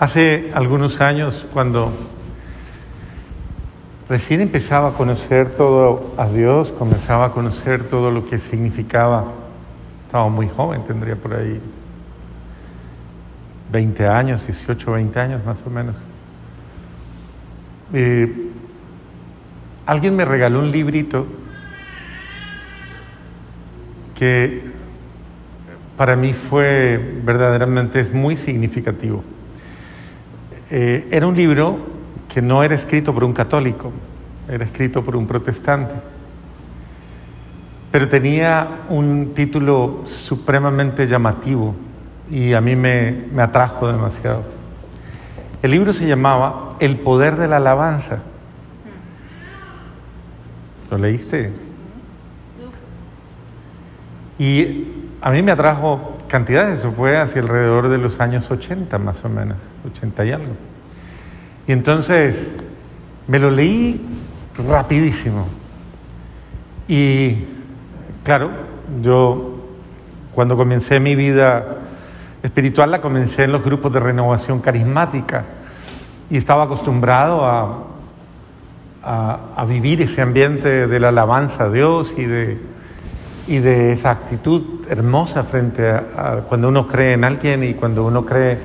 Hace algunos años, cuando recién empezaba a conocer todo a Dios, comenzaba a conocer todo lo que significaba, estaba muy joven, tendría por ahí 20 años, 18, 20 años más o menos. Eh, alguien me regaló un librito que para mí fue verdaderamente es muy significativo. Eh, era un libro que no era escrito por un católico, era escrito por un protestante, pero tenía un título supremamente llamativo y a mí me, me atrajo demasiado. El libro se llamaba El poder de la alabanza. ¿Lo leíste? Y a mí me atrajo cantidades, eso fue hacia alrededor de los años 80 más o menos, 80 y algo. Y entonces me lo leí rapidísimo. Y claro, yo cuando comencé mi vida espiritual la comencé en los grupos de renovación carismática y estaba acostumbrado a, a, vivir ese ambiente de la alabanza a Dios y de, y de esa actitud hermosa frente a, cuando uno cree en alguien y cuando uno cree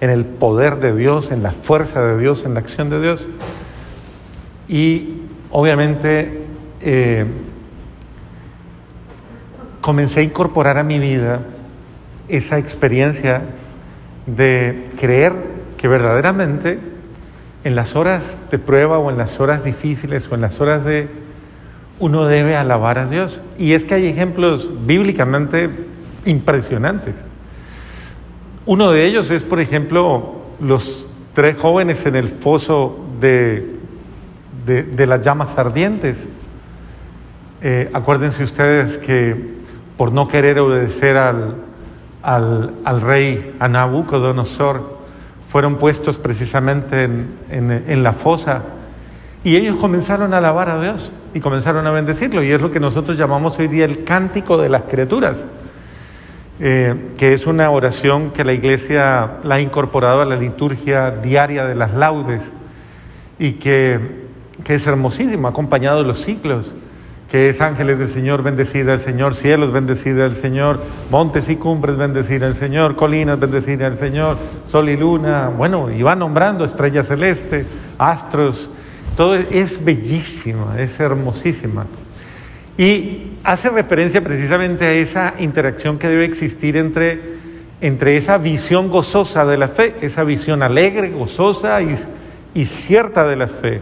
en el poder de Dios, en la fuerza de Dios, en la acción de Dios. Y obviamente eh, comencé a incorporar a mi vida esa experiencia de creer que verdaderamente en las horas de prueba o en las horas difíciles o en las horas de uno debe alabar a Dios. Y es que hay ejemplos bíblicamente impresionantes. Uno de ellos es, por ejemplo, los tres jóvenes en el foso de, de, las llamas ardientes. Eh, acuérdense ustedes que por no querer obedecer al, al, al rey a Nabucodonosor, fueron puestos precisamente en, en, la fosa y ellos comenzaron a alabar a Dios y comenzaron a bendecirlo. Y es lo que nosotros llamamos hoy día el cántico de las criaturas, eh, que es una oración que la iglesia la ha incorporado a la liturgia diaria de las laudes y que, que es hermosísimo, acompañado de los ciclos que es ángeles del Señor, bendecida el Señor, cielos, bendecida el Señor, montes y cumbres, bendecida el Señor, colinas, bendecida el Señor, sol y luna, bueno, y va nombrando estrella celeste, astros, todo es bellísimo, es hermosísima. Y hace referencia precisamente a esa interacción que debe existir entre, entre esa visión gozosa de la fe, esa visión alegre, gozosa y, y cierta de la fe,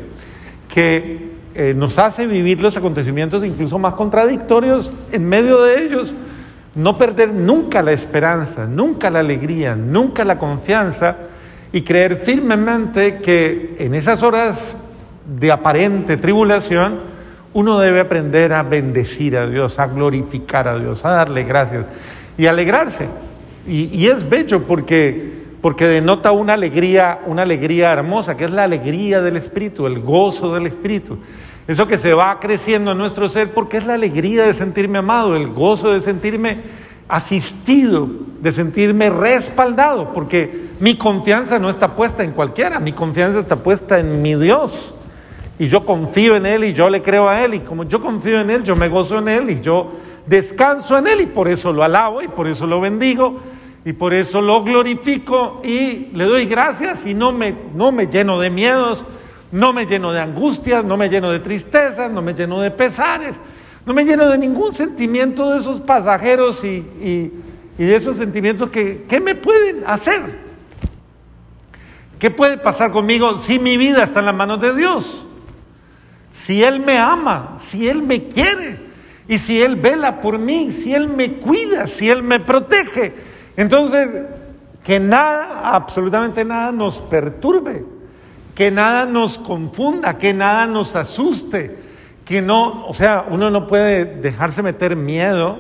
que eh, nos hace vivir los acontecimientos incluso más contradictorios en medio de ellos. No perder nunca la esperanza, nunca la alegría, nunca la confianza y creer firmemente que en esas horas de aparente tribulación uno debe aprender a bendecir a Dios, a glorificar a Dios, a darle gracias y alegrarse. Y, es bello porque porque denota una alegría, una alegría hermosa, que es la alegría del Espíritu, el gozo del Espíritu. Eso que se va creciendo en nuestro ser porque es la alegría de sentirme amado, el gozo de sentirme asistido, de sentirme respaldado, porque mi confianza no está puesta en cualquiera, mi confianza está puesta en mi Dios. Y yo confío en Él y yo le creo a Él. Y como yo confío en Él, yo me gozo en Él y yo descanso en Él y por eso lo alabo y por eso lo bendigo y por eso lo glorifico y le doy gracias y no me, no me lleno de miedos, no me lleno de angustias, no me lleno de tristezas, no me lleno de pesares, no me lleno de ningún sentimiento de esos pasajeros y, de esos sentimientos que, ¿qué me pueden hacer? ¿Qué puede pasar conmigo si mi vida está en las manos de Dios? Si Él me ama, si Él me quiere y si Él vela por mí, si Él me cuida, si Él me protege entonces, que nada, absolutamente nada nos perturbe, que nada nos confunda, que nada nos asuste, que no, o sea, uno no puede dejarse meter miedo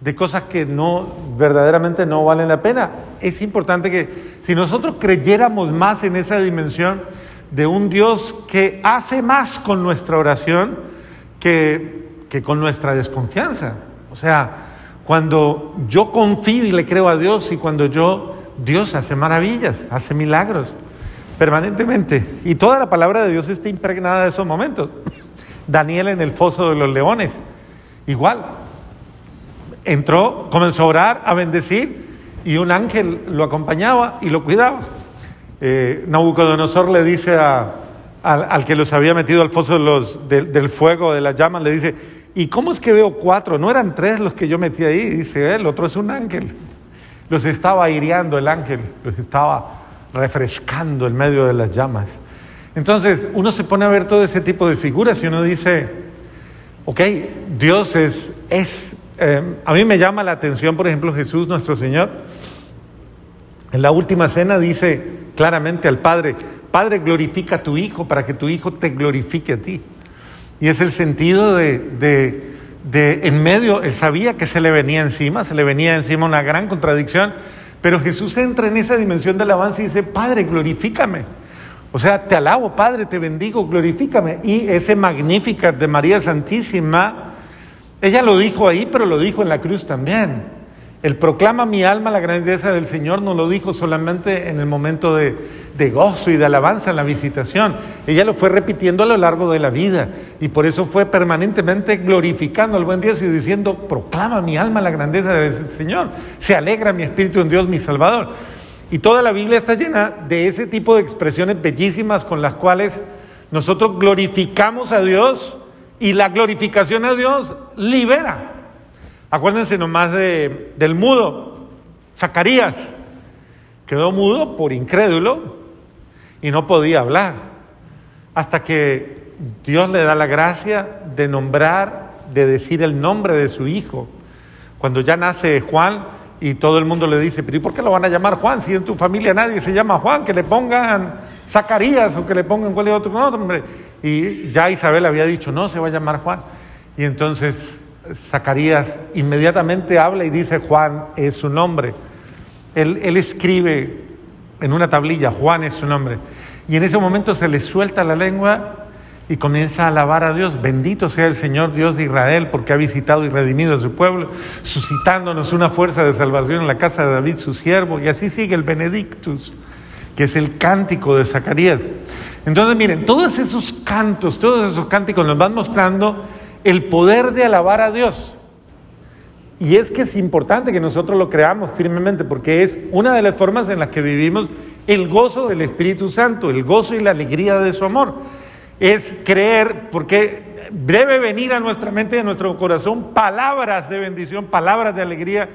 de cosas que no verdaderamente no valen la pena. Es importante que si nosotros creyéramos más en esa dimensión de un Dios que hace más con nuestra oración que, que con nuestra desconfianza. O sea, cuando yo confío y le creo a Dios y cuando yo Dios hace maravillas, hace milagros permanentemente. Y toda la palabra de Dios está impregnada de esos momentos. Daniel en el foso de los leones, igual. Entró, comenzó a orar, a bendecir, y un ángel lo acompañaba y lo cuidaba. Eh, Nabucodonosor le dice al, que los había metido al foso del fuego, de las llamas, le dice, ¿y cómo es que veo cuatro? No eran tres los que yo metí ahí, dice, el otro es un ángel. Los estaba aireando el ángel, los estaba refrescando en medio de las llamas. Entonces uno se pone a ver todo ese tipo de figuras y uno dice, ok, Dios es, eh, a mí me llama la atención, por ejemplo, Jesús nuestro Señor, en la última cena dice claramente al Padre, Padre, glorifica a tu Hijo para que tu Hijo te glorifique a ti. Y es el sentido de, de, de, en medio, él sabía que se le venía encima, se le venía encima una gran contradicción, pero Jesús entra en esa dimensión de alabanza y dice, Padre, glorifícame. O sea, te alabo, Padre, te bendigo, glorifícame. Y ese Magnificat de María Santísima, ella lo dijo ahí, pero lo dijo en la cruz también. El proclama mi alma la grandeza del Señor no lo dijo solamente en el momento de, gozo y de alabanza en la visitación. Ella lo fue repitiendo a lo largo de la vida y por eso fue permanentemente glorificando al buen Dios y diciendo, proclama mi alma la grandeza del Señor. Se alegra mi espíritu en Dios mi Salvador. Y toda la Biblia está llena de ese tipo de expresiones bellísimas con las cuales nosotros glorificamos a Dios y la glorificación a Dios libera. Acuérdense nomás de, del mudo, Zacarías. Quedó mudo por incrédulo y no podía hablar. Hasta que Dios le da la gracia de nombrar, de decir el nombre de su hijo. Cuando ya nace Juan y todo el mundo le dice, pero ¿y por qué lo van a llamar Juan? Si en tu familia nadie se llama Juan, que le pongan Zacarías o que le pongan cualquier otro nombre. Y ya Isabel había dicho, no, se va a llamar Juan. Y entonces Zacarías inmediatamente habla y dice, Juan es su nombre. Él, él, escribe en una tablilla, Juan es su nombre. Y en ese momento se le suelta la lengua y comienza a alabar a Dios. Bendito sea el Señor Dios de Israel porque ha visitado y redimido a su pueblo, suscitándonos una fuerza de salvación en la casa de David, su siervo. Y así sigue el Benedictus, que es el cántico de Zacarías. Entonces, miren, todos esos cantos, todos esos cánticos nos van mostrando el poder de alabar a Dios. Y es que es importante que nosotros lo creamos firmemente porque es una de las formas en las que vivimos el gozo del Espíritu Santo, el gozo y la alegría de su amor. Es creer porque debe venir a nuestra mente y a nuestro corazón palabras de bendición, palabras de alegría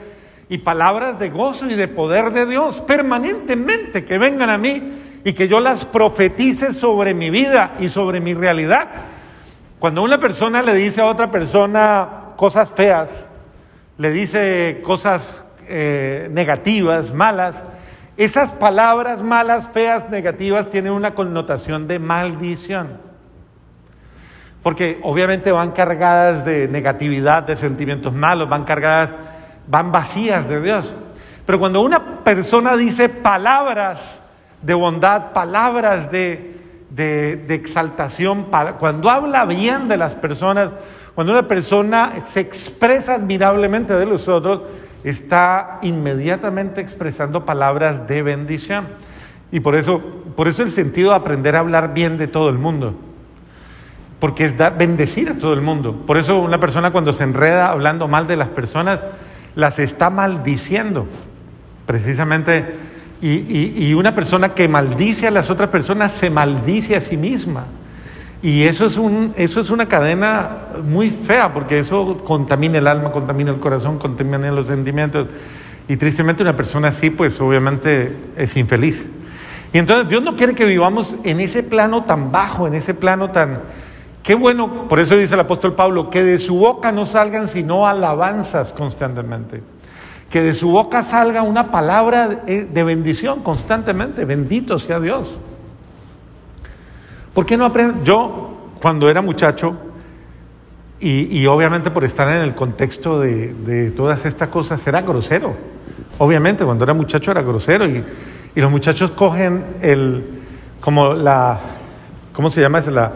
y palabras de gozo y de poder de Dios permanentemente que vengan a mí y que yo las profetice sobre mi vida y sobre mi realidad. Cuando una persona le dice a otra persona cosas feas, le dice cosas eh, negativas, malas, esas palabras malas, feas, negativas tienen una connotación de maldición. Porque obviamente van cargadas de negatividad, de sentimientos malos, van cargadas, van vacías de Dios. Pero cuando una persona dice palabras de bondad, palabras de, de, exaltación, cuando habla bien de las personas, cuando una persona se expresa admirablemente de los otros, está inmediatamente expresando palabras de bendición. Y por eso, por eso el sentido de aprender a hablar bien de todo el mundo. Porque es dar, bendecir a todo el mundo. Por eso una persona cuando se enreda hablando mal de las personas, las está maldiciendo. Precisamente y, una persona que maldice a las otras personas se maldice a sí misma. Y eso es, un, eso es una cadena muy fea porque eso contamina el alma, contamina el corazón, contamina los sentimientos. Y tristemente una persona así, pues obviamente es infeliz. Y entonces Dios no quiere que vivamos en ese plano tan bajo, en ese plano tan... Qué bueno, por eso dice el apóstol Pablo, que de su boca no salgan sino alabanzas constantemente que de su boca salga una palabra de bendición constantemente. Bendito sea Dios. ¿Por qué no aprende? Yo, cuando era muchacho, y, obviamente por estar en el contexto de, todas estas cosas, era grosero. Obviamente, cuando era muchacho era grosero. Y, los muchachos cogen el, como la, ¿cómo se llama? La,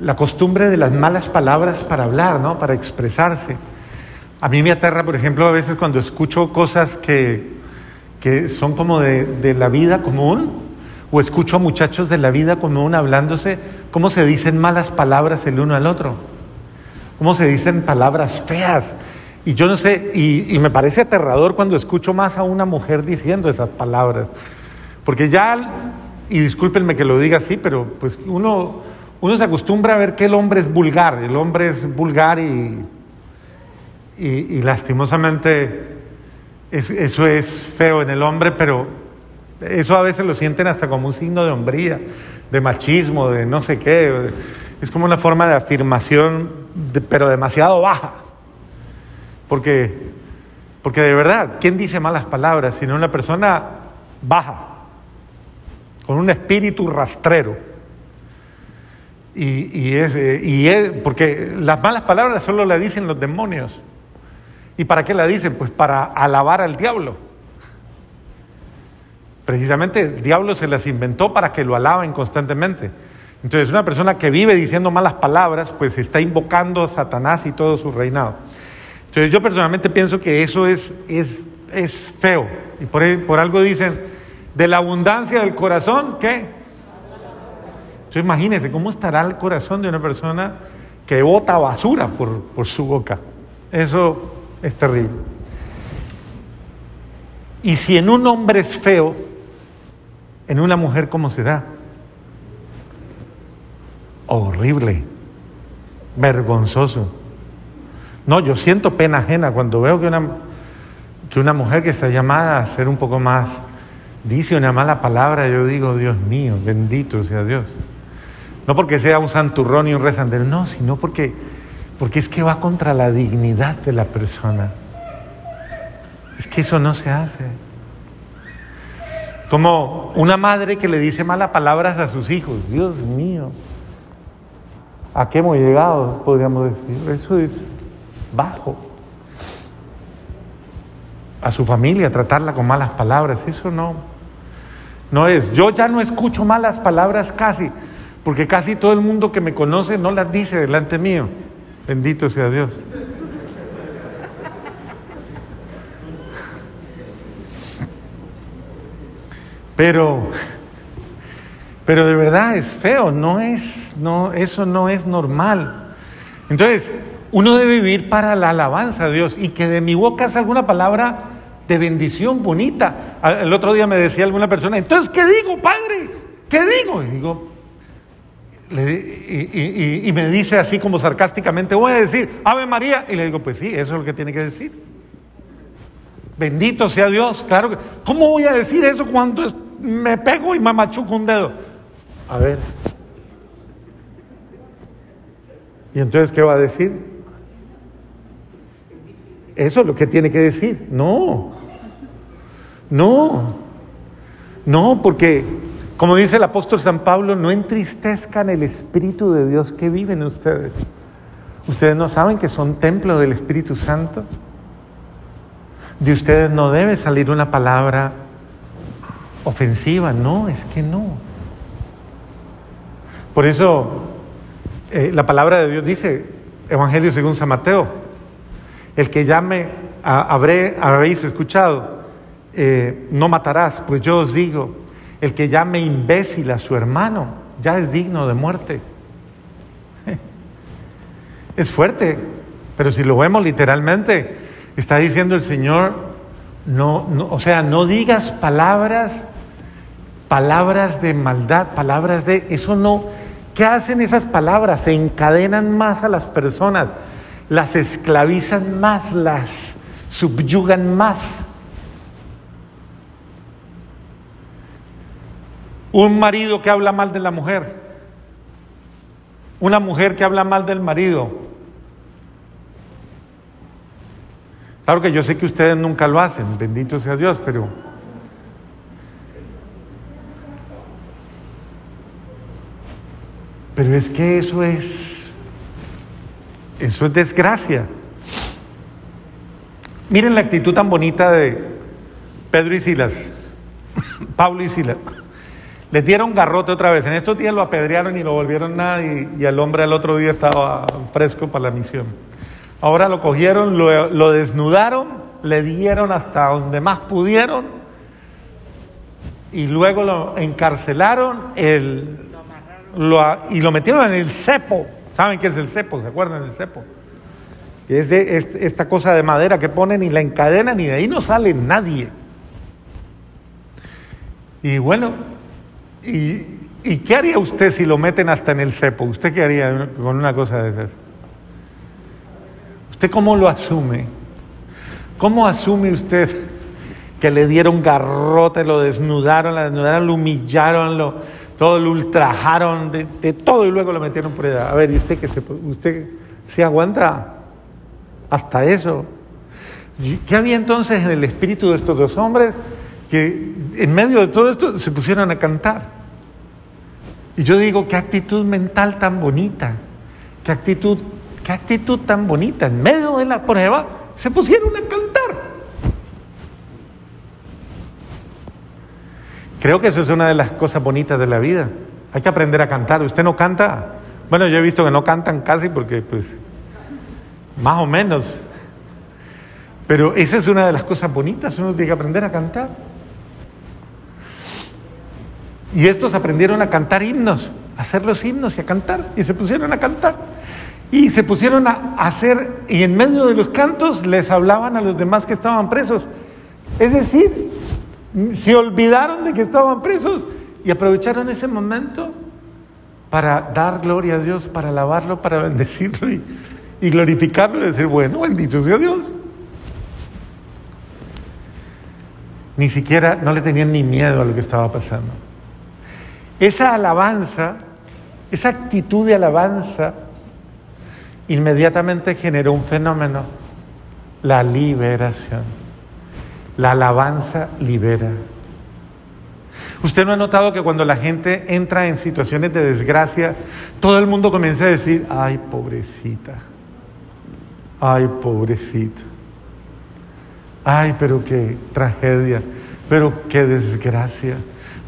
la costumbre de las malas palabras para hablar, ¿no? Para expresarse. A mí me aterra, por ejemplo, a veces cuando escucho cosas que, que son como de, de la vida común, o escucho a muchachos de la vida común hablándose, cómo se dicen malas palabras el uno al otro, cómo se dicen palabras feas. Y yo no sé, y, me parece aterrador cuando escucho más a una mujer diciendo esas palabras, porque ya, y discúlpenme que lo diga así, pero pues uno, uno se acostumbra a ver que el hombre es vulgar, el hombre es vulgar y, y, lastimosamente es- eso es feo en el hombre, pero eso a veces lo sienten hasta como un signo de hombría, de machismo, de no sé qué. Es como una forma de afirmación, pero demasiado baja. Porque, porque de verdad, ¿quién dice malas palabras? Sino una persona baja, con un espíritu rastrero. Y, y es, eh, y es- porque las malas palabras solo las dicen los demonios. ¿Y para qué la dicen? Pues para alabar al diablo. Precisamente el diablo se las inventó para que lo alaben constantemente. Entonces una persona que vive diciendo malas palabras, pues está invocando a Satanás y todo su reinado. Entonces yo personalmente pienso que eso es, es, es feo. Y por, por algo dicen, de la abundancia del corazón, ¿qué? Entonces imagínense cómo estará el corazón de una persona que bota basura por, por su boca. Eso es terrible. Y si en un hombre es feo, en una mujer, ¿cómo será? Horrible, vergonzoso. No, yo siento pena ajena cuando veo que una, que una mujer que está llamada a ser un poco más, dice una mala palabra, yo digo, Dios mío, bendito sea Dios. No porque sea un santurrón y un rezandero, no, sino porque, porque es que va contra la dignidad de la persona. Es que eso no se hace. Como una madre que le dice malas palabras a sus hijos. Dios mío. ¿A qué hemos llegado? Podríamos decir. Eso es bajo. A su familia tratarla con malas palabras. Eso no. No es. Yo ya no escucho malas palabras casi. Porque casi todo el mundo que me conoce no las dice delante mío. Bendito sea Dios. Pero, pero de verdad es feo, no es, no, eso no es normal. Entonces, uno debe vivir para la alabanza a Dios y que de mi boca salga una palabra de bendición bonita. El otro día me decía alguna persona, entonces, ¿qué digo, padre? ¿Qué digo? Y digo, y, me dice así como sarcásticamente, voy a decir, Ave María. Y le digo, pues sí, eso es lo que tiene que decir. Bendito sea Dios, claro que. ¿Cómo voy a decir eso cuando me pego y me machuco un dedo? A ver. ¿Y entonces qué va a decir? Eso es lo que tiene que decir. No. No. No, porque, como dice el apóstol San Pablo, no entristezcan el Espíritu de Dios que vive en ustedes. ¿Ustedes no saben que son templo del Espíritu Santo? De ustedes no debe salir una palabra ofensiva, no, es que no. Por eso eh, la palabra de Dios dice, Evangelio según San Mateo, el que llame, a, habré, habréis escuchado, eh, no matarás, pues yo os digo, el que llame imbécil a su hermano ya es digno de muerte. Es fuerte, pero si lo vemos literalmente, está diciendo el Señor, no, o sea, no digas palabras, palabras de maldad, palabras de, eso no, ¿qué hacen esas palabras? Se encadenan más a las personas, las esclavizan más, las subyugan más. Un marido que habla mal de la mujer, una mujer que habla mal del marido. Claro que yo sé que ustedes nunca lo hacen, bendito sea Dios, pero pero es que eso es eso es desgracia. Miren la actitud tan bonita de Pedro y Silas, Pablo y Silas. Les dieron garrote otra vez. En estos días lo apedrearon y lo volvieron nada y, y el hombre al otro día estaba fresco para la misión. Ahora lo cogieron, lo, lo desnudaron, le dieron hasta donde más pudieron y luego lo encarcelaron el, lo, y lo metieron en el cepo. ¿Saben qué es el cepo? ¿Se acuerdan del cepo? Que es, de, esta cosa de madera que ponen y la encadenan y de ahí no sale nadie. Y bueno, y, ¿y qué haría usted si lo meten hasta en el cepo? ¿Usted qué haría con una cosa de esas? ¿Usted cómo lo asume? ¿Cómo asume usted que le dieron garrote, lo desnudaron, desnudaron, lo humillaron, lo, todo lo ultrajaron, de, todo y luego lo metieron por allá. A ver, ¿y usted qué se, usted se aguanta hasta eso? ¿Qué había entonces en el espíritu de estos dos hombres que en medio de todo esto se pusieron a cantar? Y yo digo, qué actitud mental tan bonita, qué actitud, qué actitud tan bonita. En medio de la prueba se pusieron a cantar. Creo que eso es una de las cosas bonitas de la vida. Hay que aprender a cantar. ¿Usted no canta? Bueno, yo he visto que no cantan casi porque, pues, más o menos. Pero esa es una de las cosas bonitas. Uno tiene que aprender a cantar. Y estos aprendieron a cantar himnos, a hacer los himnos y a cantar. Y se pusieron a cantar. Y se pusieron a hacer, y en medio de los cantos les hablaban a los demás que estaban presos. Es decir, se olvidaron de que estaban presos y aprovecharon ese momento para dar gloria a Dios, para alabarlo, para bendecirlo y, glorificarlo y decir, bueno, bendito sea Dios. Ni siquiera, no le tenían ni miedo a lo que estaba pasando. Esa alabanza, esa actitud de alabanza, inmediatamente generó un fenómeno, la liberación. La alabanza libera. ¿Usted no ha notado que cuando la gente entra en situaciones de desgracia, todo el mundo comienza a decir, ay, pobrecita, ay, pobrecito, ay, pero qué tragedia, pero qué desgracia,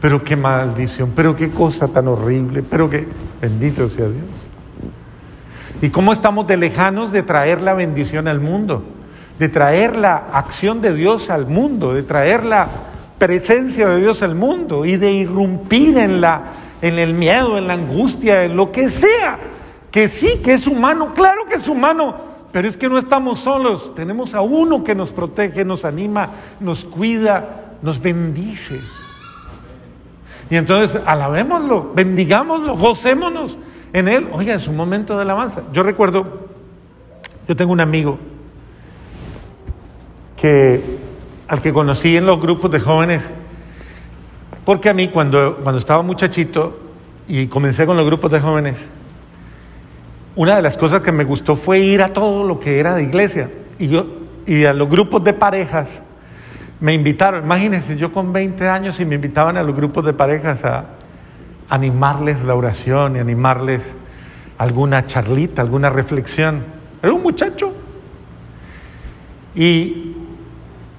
pero qué maldición, pero qué cosa tan horrible, pero qué bendito sea Dios. ¿Y cómo estamos de lejanos de traer la bendición al mundo? de traer la acción de Dios al mundo, de traer la presencia de Dios al mundo y de irrumpir en, la, en el miedo, en la angustia, en lo que sea. Que sí, que es humano, claro que es humano, pero es que no estamos solos, tenemos a uno que nos protege, nos anima, nos cuida, nos bendice. Y entonces alabémoslo, bendigámoslo, gocémonos en él. Oiga, es un momento de alabanza. Yo recuerdo, yo tengo un amigo, al que conocí en los grupos de jóvenes, porque a mí cuando, cuando estaba muchachito y comencé con los grupos de jóvenes, una de las cosas que me gustó fue ir a todo lo que era de iglesia. Y, yo, y a los grupos de parejas me invitaron, imagínense, yo con 20 años y me invitaban a los grupos de parejas a animarles la oración y animarles alguna charlita, alguna reflexión. Era un muchacho. Y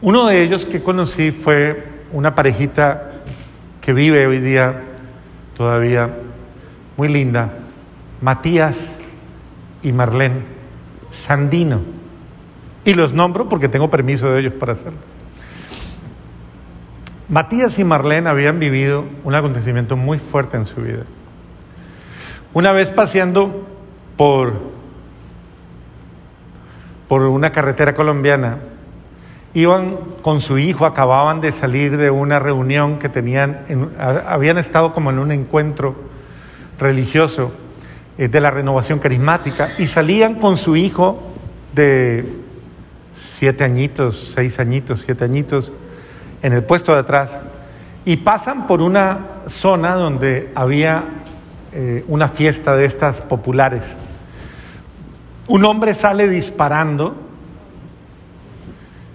uno de ellos que conocí fue una parejita que vive hoy día todavía muy linda, Matías y Marlene Sandino. Y los nombro porque tengo permiso de ellos para hacerlo. Matías y Marlene habían vivido un acontecimiento muy fuerte en su vida. Una vez paseando por, por una carretera colombiana, iban con su hijo, acababan de salir de una reunión que tenían, habían estado como en un encuentro religioso eh, de la renovación carismática y salían con su hijo de siete añitos, seis añitos, siete añitos, en el puesto de atrás y pasan por una zona donde había eh, una fiesta de estas populares. Un hombre sale disparando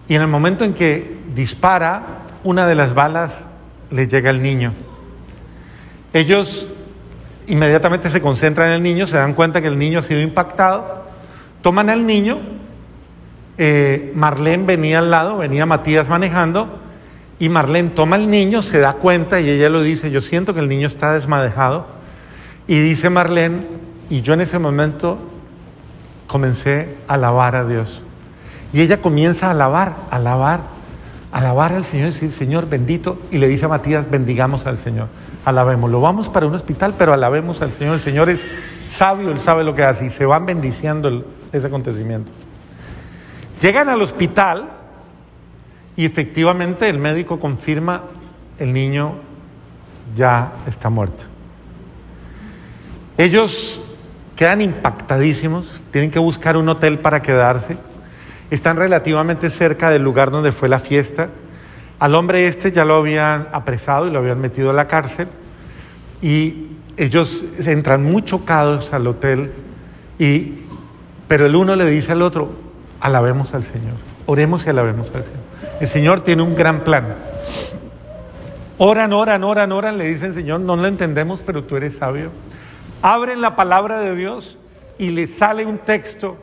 y en el momento en que dispara, una de las balas le llega al niño. Ellos inmediatamente se concentran en el niño, se dan cuenta que el niño ha sido impactado, toman al niño, eh, Marlene venía al lado, venía Matías manejando, y Marlene toma al niño, se da cuenta y ella lo dice, yo siento que el niño está desmadejado, y dice Marlene, y yo en ese momento comencé a alabar a Dios. Y ella comienza a alabar, a alabar, alabar al Señor decir, Señor bendito, y le dice a Matías, bendigamos al Señor, alabémoslo. Vamos para un hospital, pero alabemos al Señor. El Señor es sabio, Él sabe lo que hace y se van bendiciendo ese acontecimiento. Llegan al hospital y efectivamente el médico confirma, el niño ya está muerto. Ellos quedan impactadísimos, tienen que buscar un hotel para quedarse están relativamente cerca del lugar donde fue la fiesta. Al hombre este ya lo habían apresado y lo habían metido a la cárcel y ellos entran muy chocados al hotel y pero el uno le dice al otro, alabemos al Señor, oremos y alabemos al Señor. El Señor tiene un gran plan. Oran, oran, oran, oran, le dicen, Señor, no lo entendemos, pero tú eres sabio. Abren la palabra de Dios y le sale un texto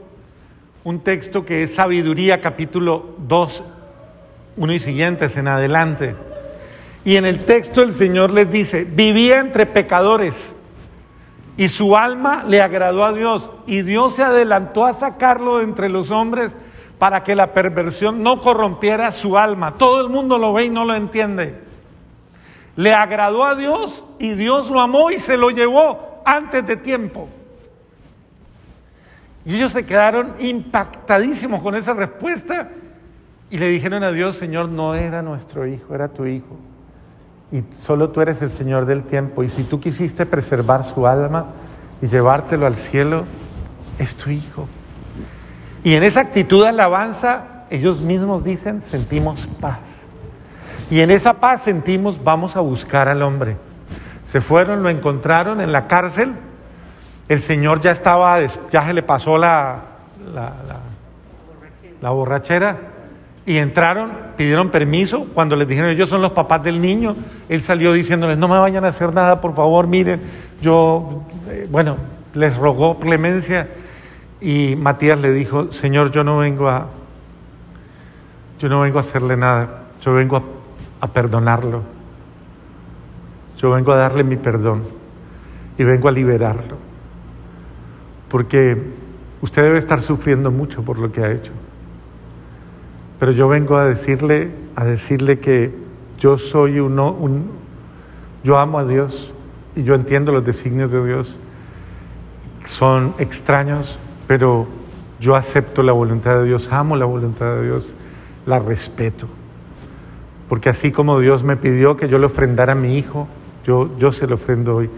un texto que es Sabiduría capítulo 2, 1 y siguientes en adelante. Y en el texto el Señor les dice, vivía entre pecadores y su alma le agradó a Dios y Dios se adelantó a sacarlo de entre los hombres para que la perversión no corrompiera su alma. Todo el mundo lo ve y no lo entiende. Le agradó a Dios y Dios lo amó y se lo llevó antes de tiempo. Y ellos se quedaron impactadísimos con esa respuesta y le dijeron a Dios, Señor, no era nuestro hijo, era tu hijo. Y solo tú eres el Señor del tiempo. Y si tú quisiste preservar su alma y llevártelo al cielo, es tu hijo. Y en esa actitud de alabanza, ellos mismos dicen, sentimos paz. Y en esa paz sentimos, vamos a buscar al hombre. Se fueron, lo encontraron en la cárcel el Señor ya estaba, ya se le pasó la, la, borrachera y entraron, pidieron permiso. Cuando les dijeron, ellos son los papás del niño, él salió diciéndoles, no me vayan a hacer nada, por favor, miren, yo, eh, bueno, les rogó clemencia y Matías le dijo, Señor, yo no vengo a, yo no vengo a hacerle nada, yo vengo a perdonarlo, yo vengo a darle mi perdón y vengo a liberarlo porque usted debe estar sufriendo mucho por lo que ha hecho. Pero yo vengo a decirle, a decirle que yo soy uno, un, yo amo a Dios y yo entiendo los designios de Dios. Son extraños, pero yo acepto la voluntad de Dios, amo la voluntad de Dios, la respeto. Porque así como Dios me pidió que yo le ofrendara a mi hijo, yo, yo se lo ofrendo hoy.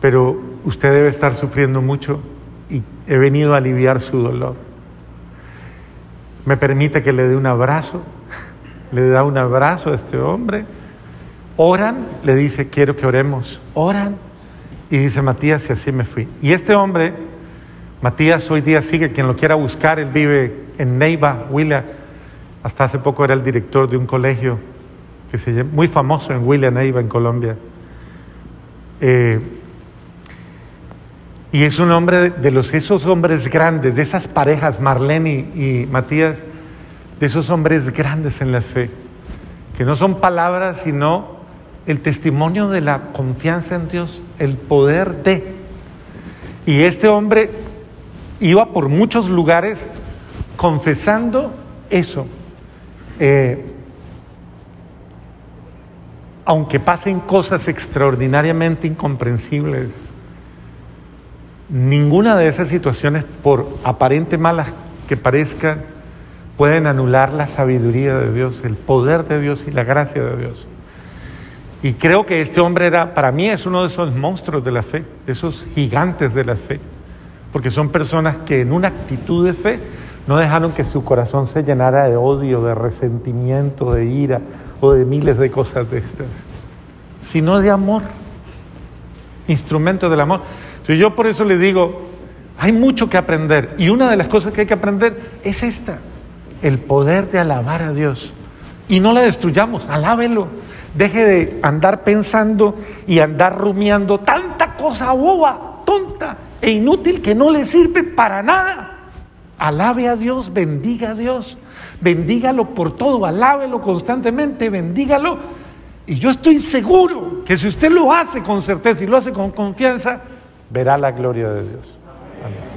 Pero usted debe estar sufriendo mucho y he venido a aliviar su dolor. Me permite que le dé un abrazo, le da un abrazo a este hombre. Oran, le dice, quiero que oremos. Oran. Y dice Matías, y así me fui. Y este hombre, Matías, hoy día sigue, quien lo quiera buscar, él vive en Neiva, Huila. Hasta hace poco era el director de un colegio que se llama, muy famoso en Huila, Neiva, en Colombia. Eh, y es un hombre de los, esos hombres grandes, de esas parejas, Marlene y, Matías, de esos hombres grandes en la fe, que no son palabras, sino el testimonio de la confianza en Dios, el poder de. Y este hombre iba por muchos lugares confesando eso. Eh, aunque pasen cosas extraordinariamente incomprensibles, Ninguna de esas situaciones, por aparente malas que parezcan, pueden anular la sabiduría de Dios, el poder de Dios y la gracia de Dios. Y creo que este hombre era, para mí es uno de esos monstruos de la fe, de esos gigantes de la fe, porque son personas que en una actitud de fe no dejaron que su corazón se llenara de odio, de resentimiento, de ira o de miles de cosas de estas, sino de amor, instrumento del amor yo por eso le digo, hay mucho que aprender y una de las cosas que hay que aprender es esta, el poder de alabar a Dios. Y no la destruyamos, alábelo. Deje de andar pensando y andar rumiando tanta cosa boba, tonta e inútil que no le sirve para nada. Alabe a Dios, bendiga a Dios, bendígalo por todo, alábelo constantemente, bendígalo. Y yo estoy seguro que si usted lo hace con certeza y lo hace con confianza, verá la gloria de Dios. Amén.